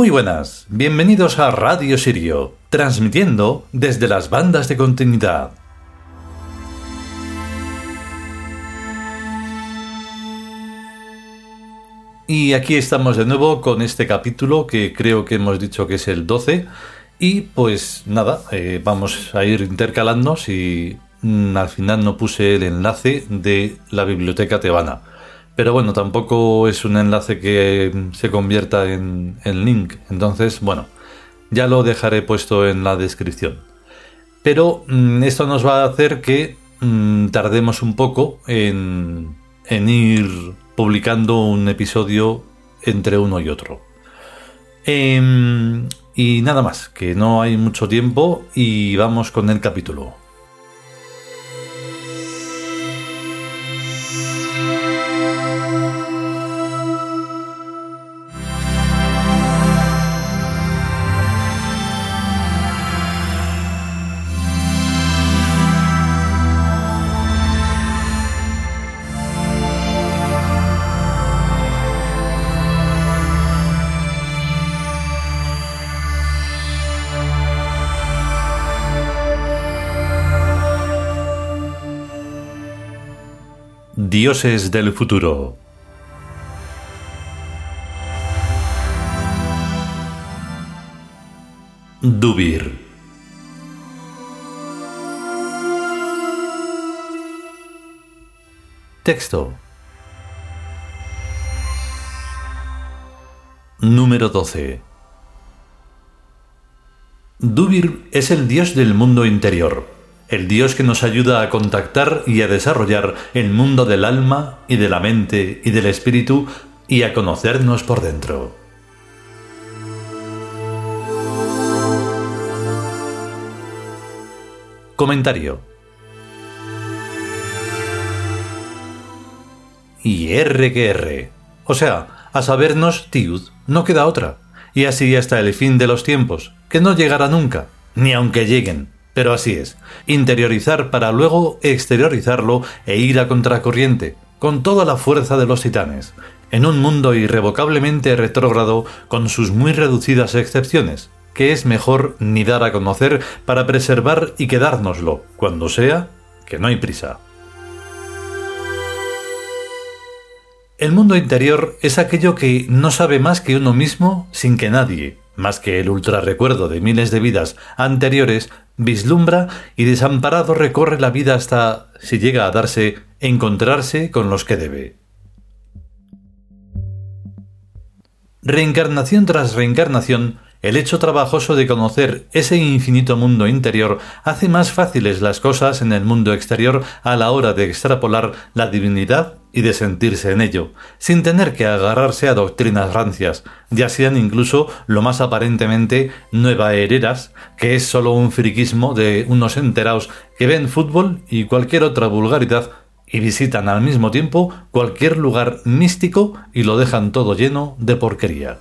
Muy buenas, bienvenidos a Radio Sirio, transmitiendo desde las bandas de continuidad. Y aquí estamos de nuevo con este capítulo que creo que hemos dicho que es el 12. Y pues nada, eh, vamos a ir intercalando si mm, al final no puse el enlace de la biblioteca tebana. Pero bueno, tampoco es un enlace que mm, se convierta en, link. Entonces, bueno, ya lo dejaré puesto en la descripción. Pero mm, esto nos va a hacer que tardemos un poco en, en ir publicando un episodio entre uno y otro. Em, y nada más, que no hay mucho tiempo y vamos con el capítulo. Dioses del futuro. Dubir. Texto. Número 12. Dubir es el dios del mundo interior el Dios que nos ayuda a contactar y a desarrollar el mundo del alma y de la mente y del espíritu y a conocernos por dentro. Comentario. Y R que R. O sea, a sabernos tiud no queda otra. Y así hasta el fin de los tiempos, que no llegará nunca, ni aunque lleguen. Pero así es, interiorizar para luego exteriorizarlo e ir a contracorriente, con toda la fuerza de los titanes, en un mundo irrevocablemente retrógrado con sus muy reducidas excepciones, que es mejor ni dar a conocer para preservar y quedárnoslo, cuando sea, que no hay prisa. El mundo interior es aquello que no sabe más que uno mismo sin que nadie, más que el ultra recuerdo de miles de vidas anteriores, vislumbra y desamparado recorre la vida hasta, si llega a darse, encontrarse con los que debe. Reencarnación tras reencarnación, el hecho trabajoso de conocer ese infinito mundo interior hace más fáciles las cosas en el mundo exterior a la hora de extrapolar la divinidad y de sentirse en ello, sin tener que agarrarse a doctrinas rancias, ya sean incluso lo más aparentemente nuevahereras, que es solo un friquismo de unos enteraos que ven fútbol y cualquier otra vulgaridad y visitan al mismo tiempo cualquier lugar místico y lo dejan todo lleno de porquería.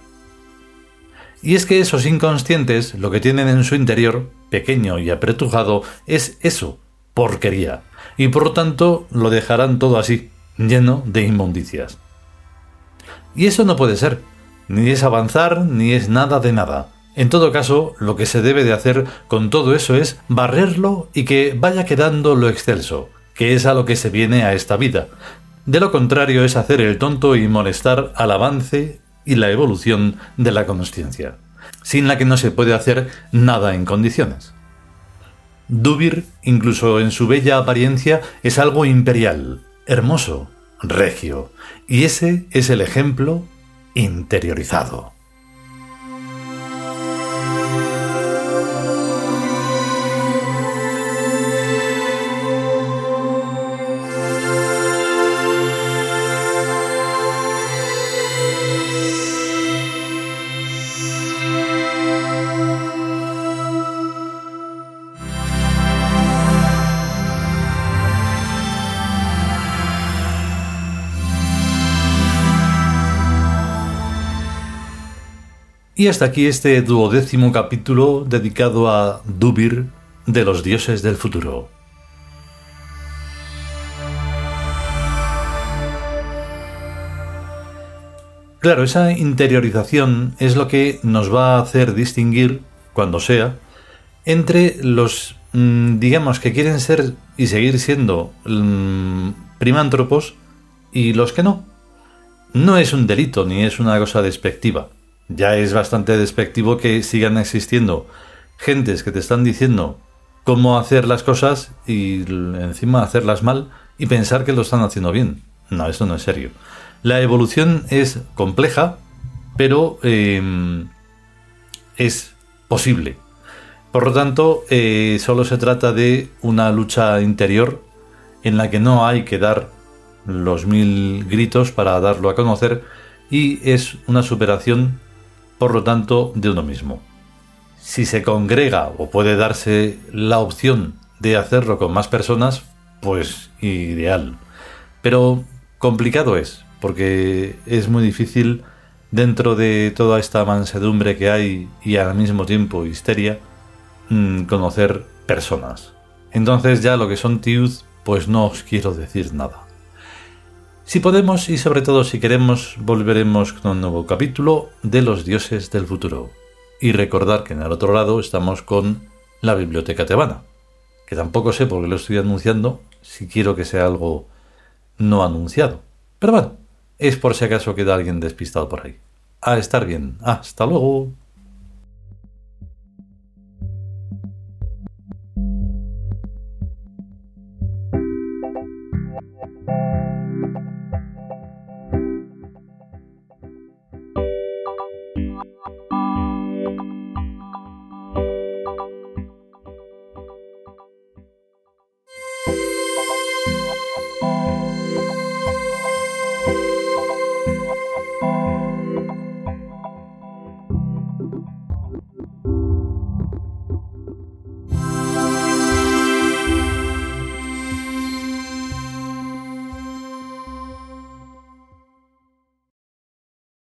Y es que esos inconscientes lo que tienen en su interior, pequeño y apretujado, es eso, porquería, y por tanto lo dejarán todo así, lleno de inmundicias. Y eso no puede ser, ni es avanzar, ni es nada de nada. En todo caso, lo que se debe de hacer con todo eso es barrerlo y que vaya quedando lo excelso, que es a lo que se viene a esta vida. De lo contrario es hacer el tonto y molestar al avance y la evolución de la consciencia, sin la que no se puede hacer nada en condiciones. Dubir, incluso en su bella apariencia, es algo imperial, hermoso, regio, y ese es el ejemplo interiorizado. Y hasta aquí este duodécimo capítulo dedicado a Dubir de los dioses del futuro. Claro, esa interiorización es lo que nos va a hacer distinguir, cuando sea, entre los, mm, digamos, que quieren ser y seguir siendo mm, primántropos y los que no. No es un delito ni es una cosa despectiva. Ya es bastante despectivo que sigan existiendo gentes que te están diciendo cómo hacer las cosas y encima hacerlas mal y pensar que lo están haciendo bien. No, eso no es serio. La evolución es compleja, pero em, es posible. Por lo tanto, eh, solo se trata de una lucha interior en la que no hay que dar los mil gritos para darlo a conocer y es una superación, por lo tanto, de uno mismo. Si se congrega o puede darse la opción de hacerlo con más personas, pues ideal. Pero complicado es, porque es muy difícil dentro de toda esta mansedumbre que hay y al mismo tiempo histeria, mm, conocer personas. Entonces ya lo que son tiud, pues no os quiero decir nada. Si podemos y sobre todo si queremos, volveremos con un nuevo capítulo de los dioses del futuro. Y recordar que en el otro lado estamos con la biblioteca tebana, que tampoco sé por qué lo estoy anunciando, si quiero que sea algo no anunciado. Pero bueno, es por si acaso queda alguien despistado por ahí. A estar bien. Hasta luego.